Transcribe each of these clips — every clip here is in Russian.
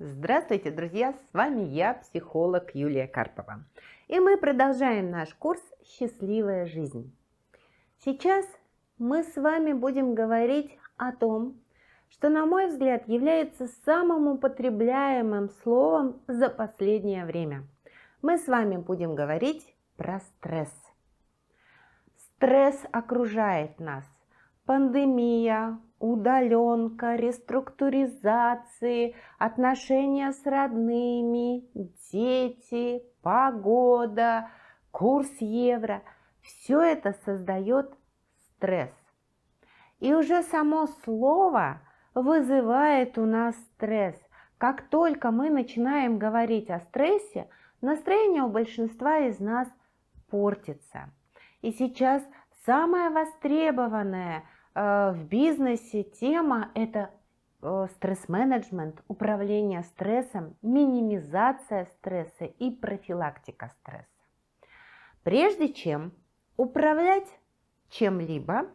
Здравствуйте, друзья! С вами я, психолог Юлия Карпова. И мы продолжаем наш курс «Счастливая жизнь». Сейчас мы с вами будем говорить о том, что, на мой взгляд, является самым употребляемым словом за последнее время. Мы с вами будем говорить про стресс. Стресс окружает нас. Пандемия, удаленка, реструктуризации, отношения с родными, дети, погода, курс евро. Все это создает стресс. И уже само слово вызывает у нас стресс. Как только мы начинаем говорить о стрессе, настроение у большинства из нас портится. И сейчас самое востребованное – в бизнесе тема – это э, стресс-менеджмент, управление стрессом, минимизация стресса и профилактика стресса. Прежде чем управлять чем-либо,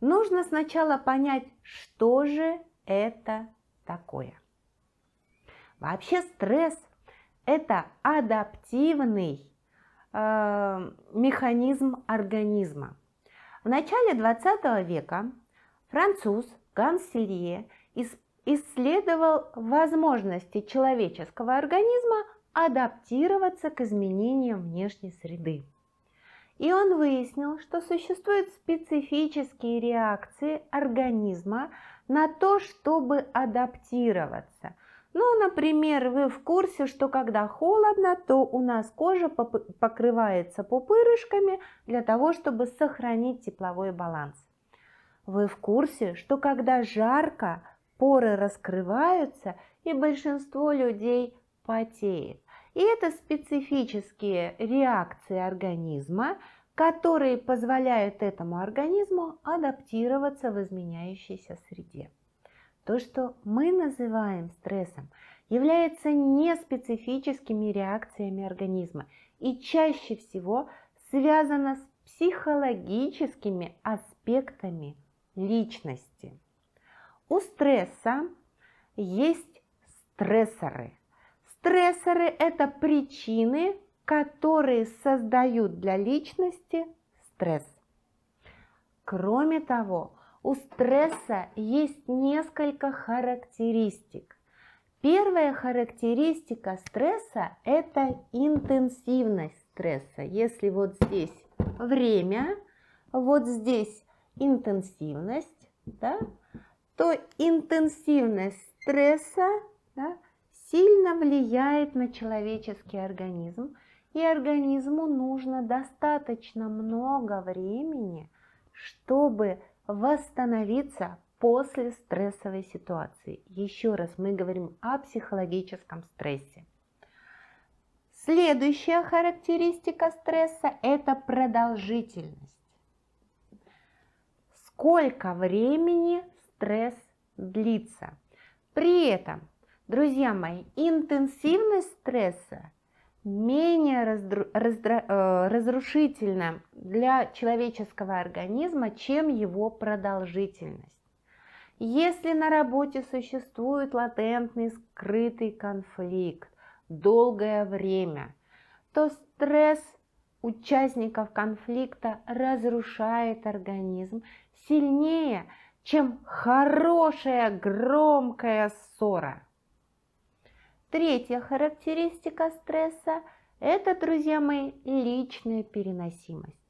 нужно сначала понять, что же это такое. Вообще стресс – это адаптивный э, механизм организма. В начале 20 века Француз Ганс Силье исследовал возможности человеческого организма адаптироваться к изменениям внешней среды. И он выяснил, что существуют специфические реакции организма на то, чтобы адаптироваться. Ну, например, вы в курсе, что когда холодно, то у нас кожа покрывается пупырышками для того, чтобы сохранить тепловой баланс. Вы в курсе, что когда жарко, поры раскрываются и большинство людей потеет. И это специфические реакции организма, которые позволяют этому организму адаптироваться в изменяющейся среде. То, что мы называем стрессом, является неспецифическими реакциями организма и чаще всего связано с психологическими аспектами личности. У стресса есть стрессоры. Стрессоры – это причины, которые создают для личности стресс. Кроме того, у стресса есть несколько характеристик. Первая характеристика стресса – это интенсивность стресса. Если вот здесь время, вот здесь интенсивность, да, то интенсивность стресса да, сильно влияет на человеческий организм, и организму нужно достаточно много времени, чтобы восстановиться после стрессовой ситуации. Еще раз мы говорим о психологическом стрессе. Следующая характеристика стресса – это продолжительность сколько времени стресс длится. При этом, друзья мои, интенсивность стресса менее раздру, раздра, э, разрушительна для человеческого организма, чем его продолжительность. Если на работе существует латентный скрытый конфликт долгое время, то стресс участников конфликта разрушает организм сильнее, чем хорошая громкая ссора. Третья характеристика стресса – это, друзья мои, личная переносимость.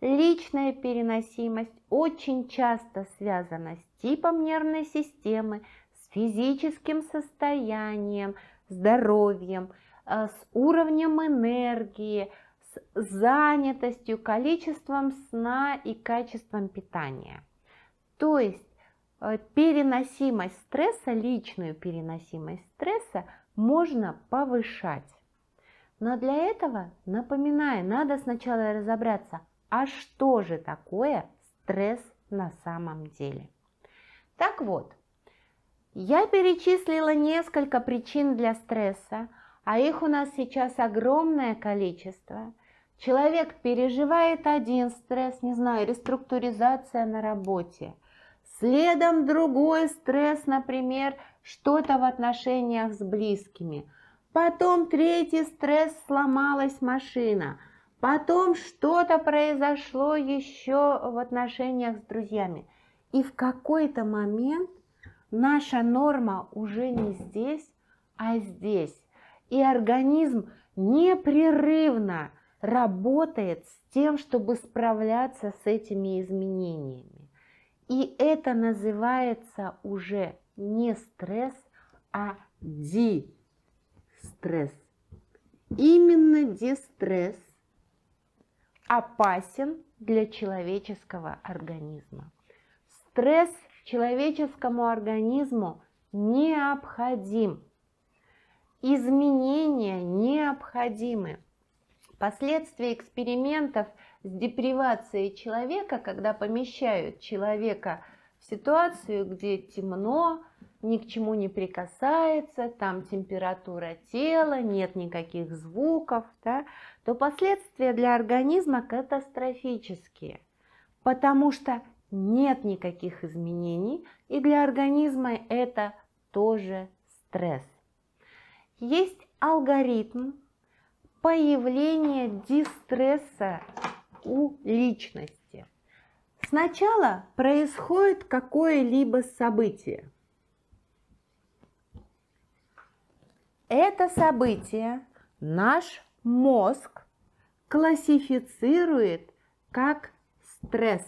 Личная переносимость очень часто связана с типом нервной системы, с физическим состоянием, здоровьем, э, с уровнем энергии, с занятостью, количеством сна и качеством питания. То есть э, переносимость стресса, личную переносимость стресса можно повышать. Но для этого, напоминаю, надо сначала разобраться, а что же такое стресс на самом деле. Так вот, я перечислила несколько причин для стресса, а их у нас сейчас огромное количество. Человек переживает один стресс, не знаю, реструктуризация на работе, Следом другой стресс, например, что-то в отношениях с близкими. Потом третий стресс, сломалась машина. Потом что-то произошло еще в отношениях с друзьями. И в какой-то момент наша норма уже не здесь, а здесь. И организм непрерывно работает с тем, чтобы справляться с этими изменениями. И это называется уже не стресс, а дистресс. Именно дистресс опасен для человеческого организма. Стресс человеческому организму необходим. Изменения необходимы. Последствия экспериментов с депривацией человека, когда помещают человека в ситуацию, где темно, ни к чему не прикасается, там температура тела, нет никаких звуков, да, то последствия для организма катастрофические, потому что нет никаких изменений, и для организма это тоже стресс. Есть алгоритм появления дистресса у личности. Сначала происходит какое-либо событие. Это событие наш мозг классифицирует как стресс.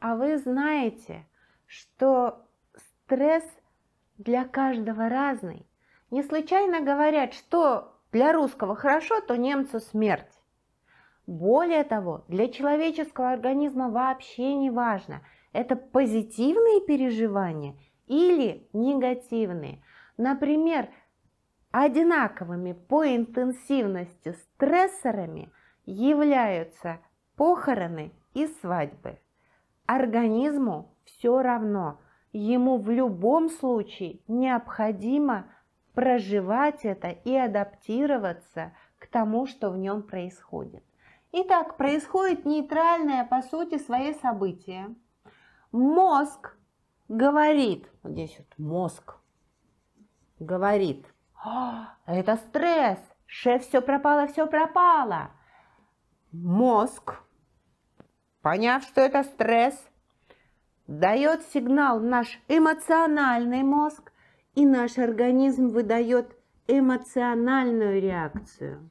А вы знаете, что стресс для каждого разный. Не случайно говорят, что для русского хорошо, то немцу смерть. Более того, для человеческого организма вообще не важно, это позитивные переживания или негативные. Например, одинаковыми по интенсивности стрессорами являются похороны и свадьбы. Организму все равно, ему в любом случае необходимо проживать это и адаптироваться к тому, что в нем происходит. Итак, происходит нейтральное по сути своей событие. Мозг говорит, вот здесь вот мозг говорит, «А, это стресс, шеф, все пропало, все пропало. Мозг поняв, что это стресс, дает сигнал наш эмоциональный мозг, и наш организм выдает эмоциональную реакцию.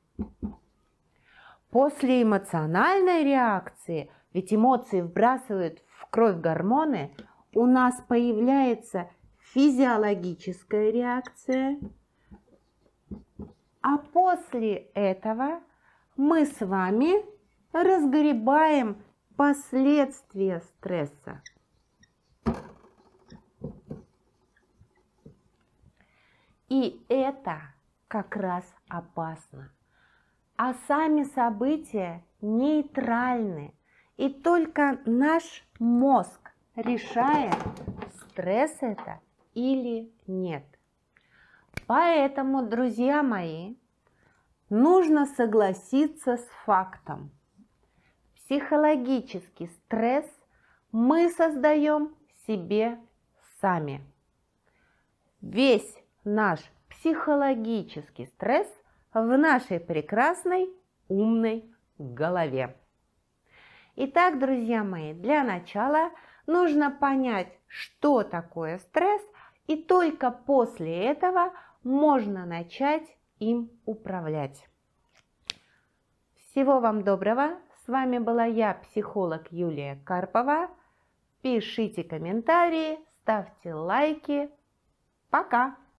После эмоциональной реакции, ведь эмоции вбрасывают в кровь гормоны, у нас появляется физиологическая реакция, а после этого мы с вами разгребаем Последствия стресса. И это как раз опасно. А сами события нейтральны. И только наш мозг решает, стресс это или нет. Поэтому, друзья мои, нужно согласиться с фактом – психологический стресс мы создаем себе сами. Весь наш психологический стресс в нашей прекрасной умной голове. Итак, друзья мои, для начала нужно понять, что такое стресс, и только после этого можно начать им управлять. Всего вам доброго! С вами была я, психолог Юлия Карпова. Пишите комментарии, ставьте лайки. Пока!